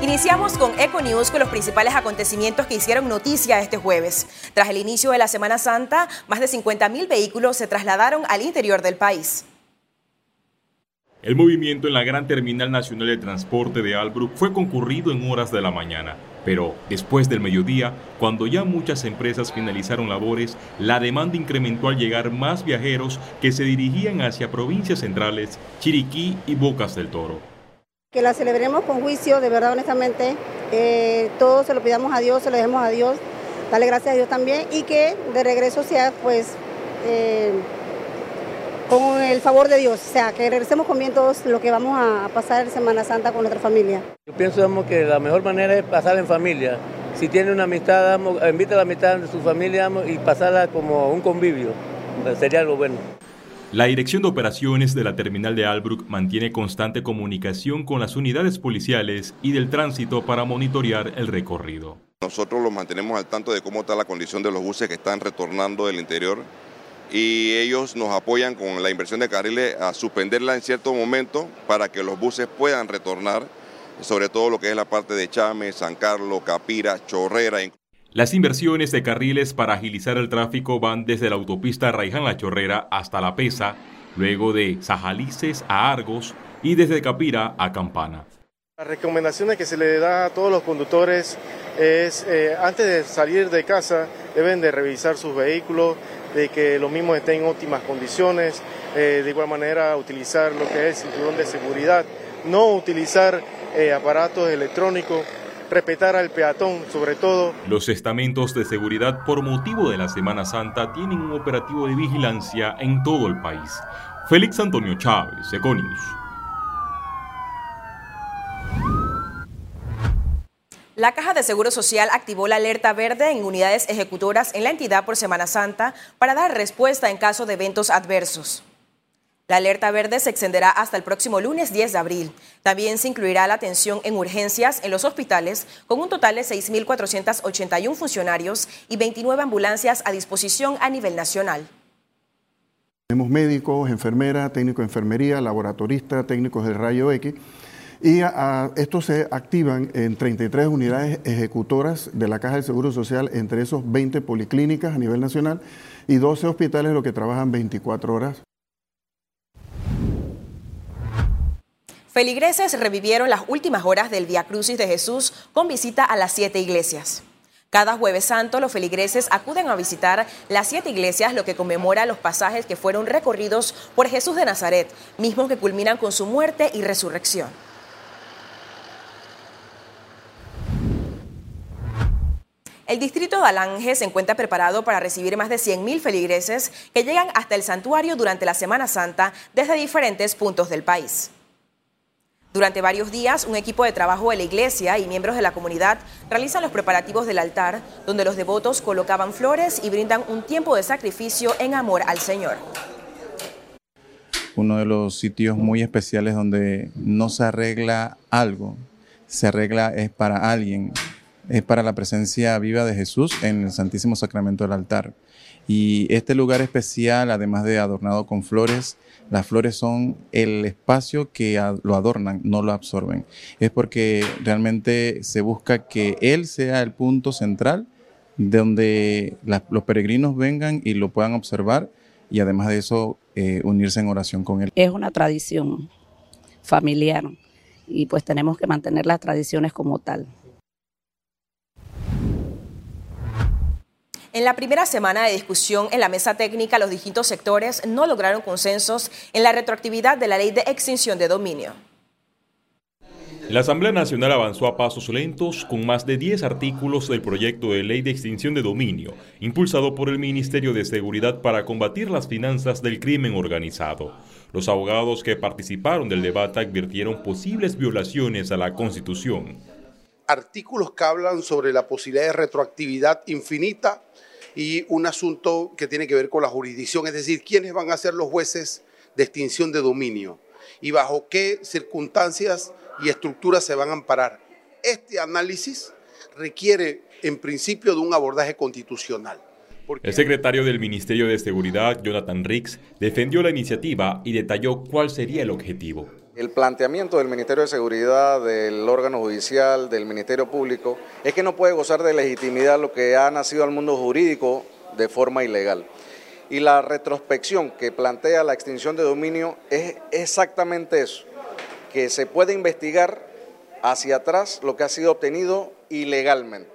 Iniciamos con Eco News con los principales acontecimientos que hicieron noticia este jueves. Tras el inicio de la Semana Santa, más de 50.000 vehículos se trasladaron al interior del país. El movimiento en la Gran Terminal Nacional de Transporte de Albrook fue concurrido en horas de la mañana, pero después del mediodía, cuando ya muchas empresas finalizaron labores, la demanda incrementó al llegar más viajeros que se dirigían hacia provincias centrales, Chiriquí y Bocas del Toro. Que la celebremos con juicio, de verdad, honestamente, eh, todos se lo pidamos a Dios, se lo dejemos a Dios, darle gracias a Dios también y que de regreso sea pues... Eh, con el favor de Dios, o sea, que regresemos con bien todos lo que vamos a pasar Semana Santa con nuestra familia. Yo pienso que la mejor manera es pasar en familia. Si tiene una amistad, invita a la amistad de su familia y pasarla como un convivio. Sería algo bueno. La Dirección de Operaciones de la Terminal de Albrook mantiene constante comunicación con las unidades policiales y del tránsito para monitorear el recorrido. Nosotros los mantenemos al tanto de cómo está la condición de los buses que están retornando del interior y ellos nos apoyan con la inversión de carriles a suspenderla en cierto momento para que los buses puedan retornar, sobre todo lo que es la parte de Chame, San Carlos, Capira, Chorrera. Las inversiones de carriles para agilizar el tráfico van desde la autopista Raiján La Chorrera hasta La Pesa, luego de Sajalices a Argos y desde Capira a Campana. Las recomendaciones que se le da a todos los conductores es, eh, antes de salir de casa, deben de revisar sus vehículos, de que los mismos estén en óptimas condiciones, eh, de igual manera utilizar lo que es el cinturón de seguridad, no utilizar eh, aparatos electrónicos, respetar al peatón sobre todo. Los estamentos de seguridad por motivo de la Semana Santa tienen un operativo de vigilancia en todo el país. Félix Antonio Chávez, Econius. La Caja de Seguro Social activó la alerta verde en unidades ejecutoras en la entidad por Semana Santa para dar respuesta en caso de eventos adversos. La alerta verde se extenderá hasta el próximo lunes 10 de abril. También se incluirá la atención en urgencias en los hospitales con un total de 6.481 funcionarios y 29 ambulancias a disposición a nivel nacional. Tenemos médicos, enfermeras, técnicos de enfermería, laboratoristas, técnicos de rayo X y estos se activan en 33 unidades ejecutoras de la Caja del Seguro Social, entre esos 20 policlínicas a nivel nacional y 12 hospitales los que trabajan 24 horas. Feligreses revivieron las últimas horas del Via Crucis de Jesús con visita a las siete iglesias. Cada jueves santo los feligreses acuden a visitar las siete iglesias, lo que conmemora los pasajes que fueron recorridos por Jesús de Nazaret, mismos que culminan con su muerte y resurrección. El distrito de Alange se encuentra preparado para recibir más de 100.000 feligreses que llegan hasta el santuario durante la Semana Santa desde diferentes puntos del país. Durante varios días, un equipo de trabajo de la iglesia y miembros de la comunidad realizan los preparativos del altar, donde los devotos colocaban flores y brindan un tiempo de sacrificio en amor al Señor. Uno de los sitios muy especiales donde no se arregla algo, se arregla es para alguien, es para la presencia viva de Jesús en el Santísimo Sacramento del altar. Y este lugar especial, además de adornado con flores, las flores son el espacio que lo adornan, no lo absorben. Es porque realmente se busca que Él sea el punto central donde los peregrinos vengan y lo puedan observar y además de eso eh, unirse en oración con Él. Es una tradición familiar y pues tenemos que mantener las tradiciones como tal. En la primera semana de discusión en la mesa técnica, los distintos sectores no lograron consensos en la retroactividad de la ley de extinción de dominio. La Asamblea Nacional avanzó a pasos lentos con más de 10 artículos del proyecto de ley de extinción de dominio, impulsado por el Ministerio de Seguridad para combatir las finanzas del crimen organizado. Los abogados que participaron del debate advirtieron posibles violaciones a la Constitución. Artículos que hablan sobre la posibilidad de retroactividad infinita y un asunto que tiene que ver con la jurisdicción, es decir, quiénes van a ser los jueces de extinción de dominio y bajo qué circunstancias y estructuras se van a amparar. Este análisis requiere, en principio, de un abordaje constitucional. El secretario del Ministerio de Seguridad, Jonathan Ricks, defendió la iniciativa y detalló cuál sería el objetivo. El planteamiento del Ministerio de Seguridad, del órgano judicial, del Ministerio Público, es que no puede gozar de legitimidad lo que ha nacido al mundo jurídico de forma ilegal. Y la retrospección que plantea la extinción de dominio es exactamente eso, que se puede investigar hacia atrás lo que ha sido obtenido ilegalmente.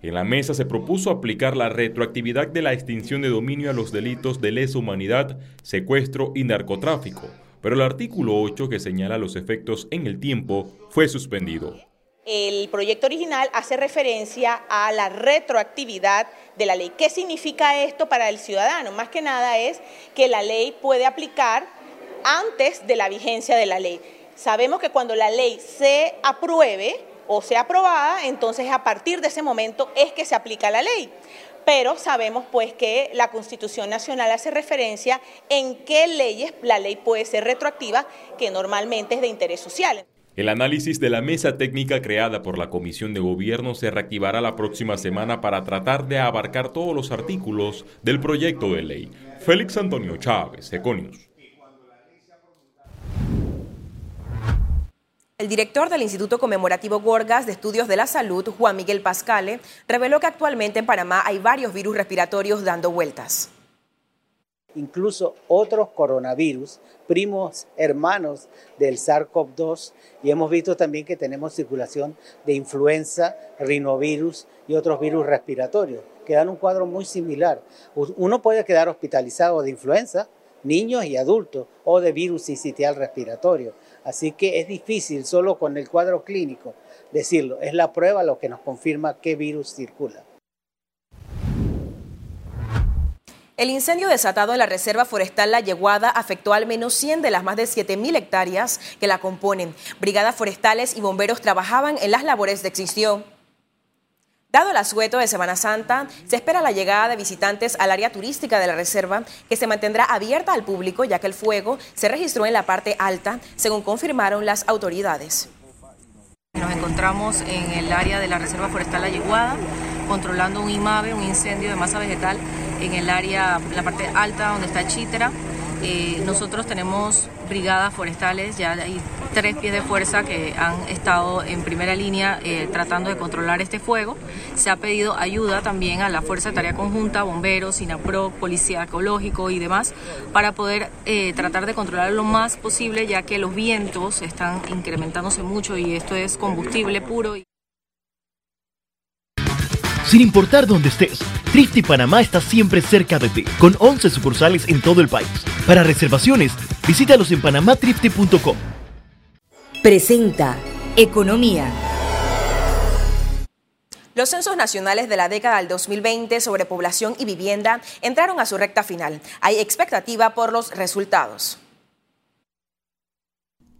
En la mesa se propuso aplicar la retroactividad de la extinción de dominio a los delitos de lesa humanidad, secuestro y narcotráfico pero el artículo 8 que señala los efectos en el tiempo fue suspendido. El proyecto original hace referencia a la retroactividad de la ley. ¿Qué significa esto para el ciudadano? Más que nada es que la ley puede aplicar antes de la vigencia de la ley. Sabemos que cuando la ley se apruebe o sea aprobada, entonces a partir de ese momento es que se aplica la ley pero sabemos pues que la Constitución Nacional hace referencia en qué leyes la ley puede ser retroactiva, que normalmente es de interés social. El análisis de la mesa técnica creada por la Comisión de Gobierno se reactivará la próxima semana para tratar de abarcar todos los artículos del proyecto de ley. Félix Antonio Chávez, Econius. El director del Instituto Conmemorativo Gorgas de Estudios de la Salud, Juan Miguel Pascale, reveló que actualmente en Panamá hay varios virus respiratorios dando vueltas. Incluso otros coronavirus, primos hermanos del SARS-CoV-2, y hemos visto también que tenemos circulación de influenza, rinovirus y otros virus respiratorios, que dan un cuadro muy similar. Uno puede quedar hospitalizado de influenza, niños y adultos, o de virus sincitial respiratorio Así que es difícil solo con el cuadro clínico decirlo. Es la prueba lo que nos confirma qué virus circula. El incendio desatado en la Reserva Forestal La Yeguada afectó al menos 100 de las más de 7.000 hectáreas que la componen. Brigadas forestales y bomberos trabajaban en las labores de extinción. Dado el asueto de Semana Santa, se espera la llegada de visitantes al área turística de la reserva, que se mantendrá abierta al público ya que el fuego se registró en la parte alta, según confirmaron las autoridades. Nos encontramos en el área de la Reserva Forestal La Yeguada, controlando un IMAVE, un incendio de masa vegetal, en el área, la parte alta donde está Chitra. Eh, nosotros tenemos brigadas forestales, ya hay tres pies de fuerza que han estado en primera línea eh, tratando de controlar este fuego. Se ha pedido ayuda también a la Fuerza de Tarea Conjunta, bomberos, SINAPRO, Policía Ecológico y demás, para poder eh, tratar de controlar lo más posible, ya que los vientos están incrementándose mucho y esto es combustible puro. Sin importar dónde estés, Trifty Panamá está siempre cerca de ti, con 11 sucursales en todo el país. Para reservaciones, visítalos en panamatrifty.com. Presenta Economía. Los censos nacionales de la década del 2020 sobre población y vivienda entraron a su recta final. Hay expectativa por los resultados.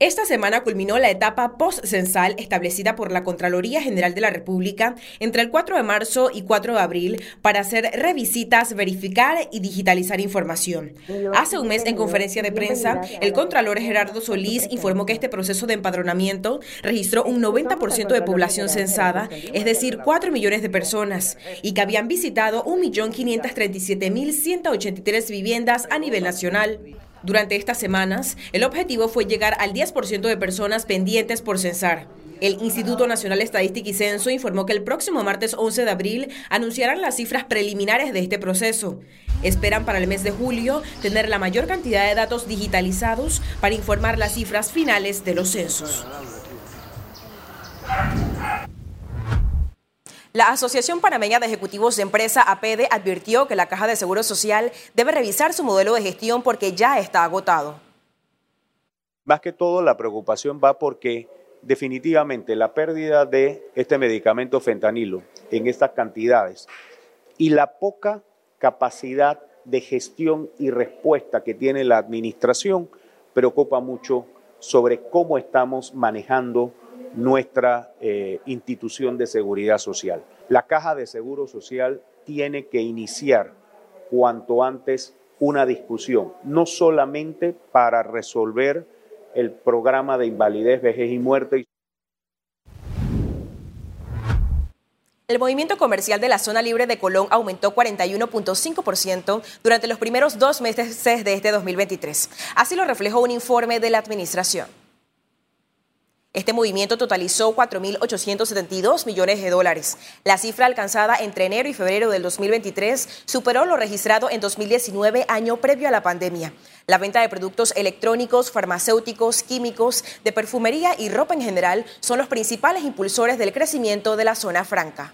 Esta semana culminó la etapa post-censal establecida por la Contraloría General de la República entre el 4 de marzo y 4 de abril para hacer revisitas, verificar y digitalizar información. Hace un mes, en conferencia de prensa, el Contralor Gerardo Solís informó que este proceso de empadronamiento registró un 90% de población censada, es decir, 4 millones de personas, y que habían visitado 1.537.183 viviendas a nivel nacional. Durante estas semanas, el objetivo fue llegar al 10% de personas pendientes por censar. El Instituto Nacional Estadística y Censo informó que el próximo martes 11 de abril anunciarán las cifras preliminares de este proceso. Esperan para el mes de julio tener la mayor cantidad de datos digitalizados para informar las cifras finales de los censos. La Asociación Panameña de Ejecutivos de Empresa, APEDE, advirtió que la Caja de Seguro Social debe revisar su modelo de gestión porque ya está agotado. Más que todo, la preocupación va porque definitivamente la pérdida de este medicamento fentanilo en estas cantidades y la poca capacidad de gestión y respuesta que tiene la administración preocupa mucho sobre cómo estamos manejando nuestra eh, institución de seguridad social. La Caja de Seguro Social tiene que iniciar cuanto antes una discusión, no solamente para resolver el programa de invalidez, vejez y muerte. El movimiento comercial de la zona libre de Colón aumentó 41.5% durante los primeros dos meses de este 2023. Así lo reflejó un informe de la Administración. Este movimiento totalizó 4.872 millones de dólares. La cifra alcanzada entre enero y febrero del 2023 superó lo registrado en 2019, año previo a la pandemia. La venta de productos electrónicos, farmacéuticos, químicos, de perfumería y ropa en general son los principales impulsores del crecimiento de la zona franca.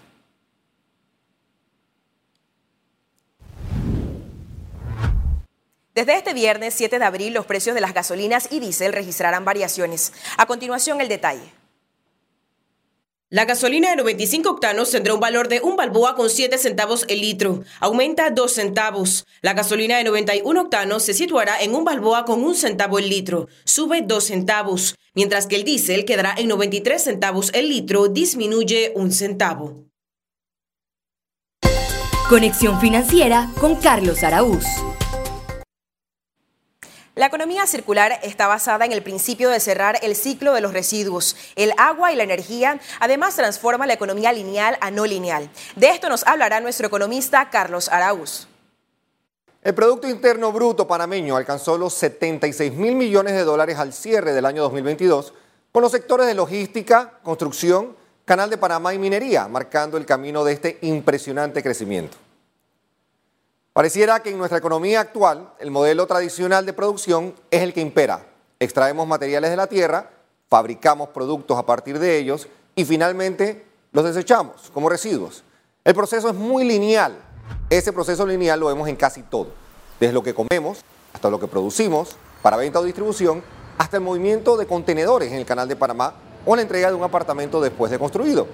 Desde este viernes 7 de abril, los precios de las gasolinas y diésel registrarán variaciones. A continuación, el detalle. La gasolina de 95 octanos tendrá un valor de un balboa con 7 centavos el litro, aumenta 2 centavos. La gasolina de 91 octanos se situará en un balboa con un centavo el litro, sube 2 centavos, mientras que el diésel quedará en 93 centavos el litro, disminuye un centavo. Conexión financiera con Carlos Araúz. La economía circular está basada en el principio de cerrar el ciclo de los residuos. El agua y la energía además transforma la economía lineal a no lineal. De esto nos hablará nuestro economista Carlos Araúz. El Producto Interno Bruto panameño alcanzó los 76 mil millones de dólares al cierre del año 2022 con los sectores de logística, construcción, Canal de Panamá y minería, marcando el camino de este impresionante crecimiento. Pareciera que en nuestra economía actual el modelo tradicional de producción es el que impera. Extraemos materiales de la tierra, fabricamos productos a partir de ellos y finalmente los desechamos como residuos. El proceso es muy lineal. Ese proceso lineal lo vemos en casi todo, desde lo que comemos hasta lo que producimos para venta o distribución, hasta el movimiento de contenedores en el Canal de Panamá o la entrega de un apartamento después de construido.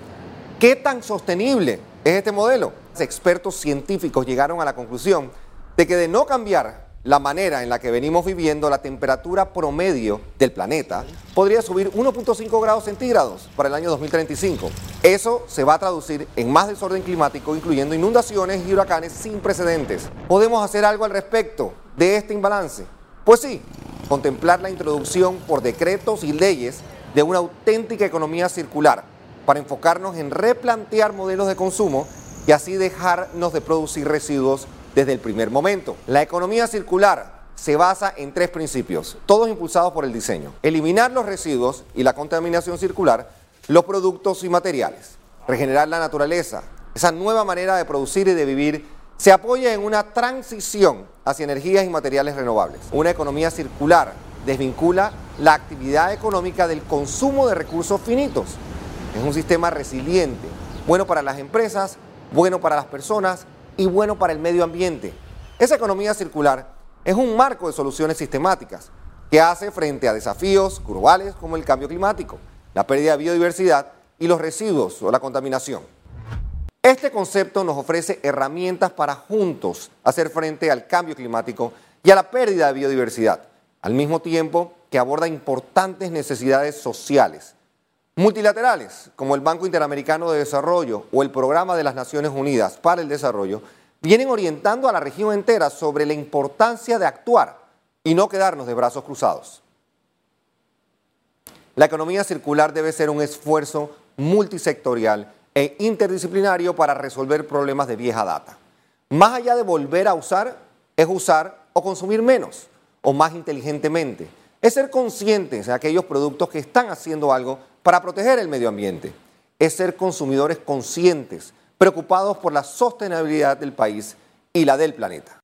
¿Qué tan sostenible es este modelo? Expertos científicos llegaron a la conclusión de que de no cambiar la manera en la que venimos viviendo, la temperatura promedio del planeta podría subir 1.5 grados centígrados para el año 2035. Eso se va a traducir en más desorden climático, incluyendo inundaciones y huracanes sin precedentes. ¿Podemos hacer algo al respecto de este imbalance? Pues sí, contemplar la introducción por decretos y leyes de una auténtica economía circular para enfocarnos en replantear modelos de consumo y así dejarnos de producir residuos desde el primer momento. La economía circular se basa en tres principios, todos impulsados por el diseño. Eliminar los residuos y la contaminación circular, los productos y materiales. Regenerar la naturaleza. Esa nueva manera de producir y de vivir se apoya en una transición hacia energías y materiales renovables. Una economía circular desvincula la actividad económica del consumo de recursos finitos. Es un sistema resiliente, bueno para las empresas, bueno para las personas y bueno para el medio ambiente. Esa economía circular es un marco de soluciones sistemáticas que hace frente a desafíos globales como el cambio climático, la pérdida de biodiversidad y los residuos o la contaminación. Este concepto nos ofrece herramientas para juntos hacer frente al cambio climático y a la pérdida de biodiversidad, al mismo tiempo que aborda importantes necesidades sociales multilaterales, como el Banco Interamericano de Desarrollo o el Programa de las Naciones Unidas para el Desarrollo, vienen orientando a la región entera sobre la importancia de actuar y no quedarnos de brazos cruzados. La economía circular debe ser un esfuerzo multisectorial e interdisciplinario para resolver problemas de vieja data. Más allá de volver a usar, es usar o consumir menos o más inteligentemente. Es ser conscientes de aquellos productos que están haciendo algo para proteger el medio ambiente. Es ser consumidores conscientes, preocupados por la sostenibilidad del país y la del planeta.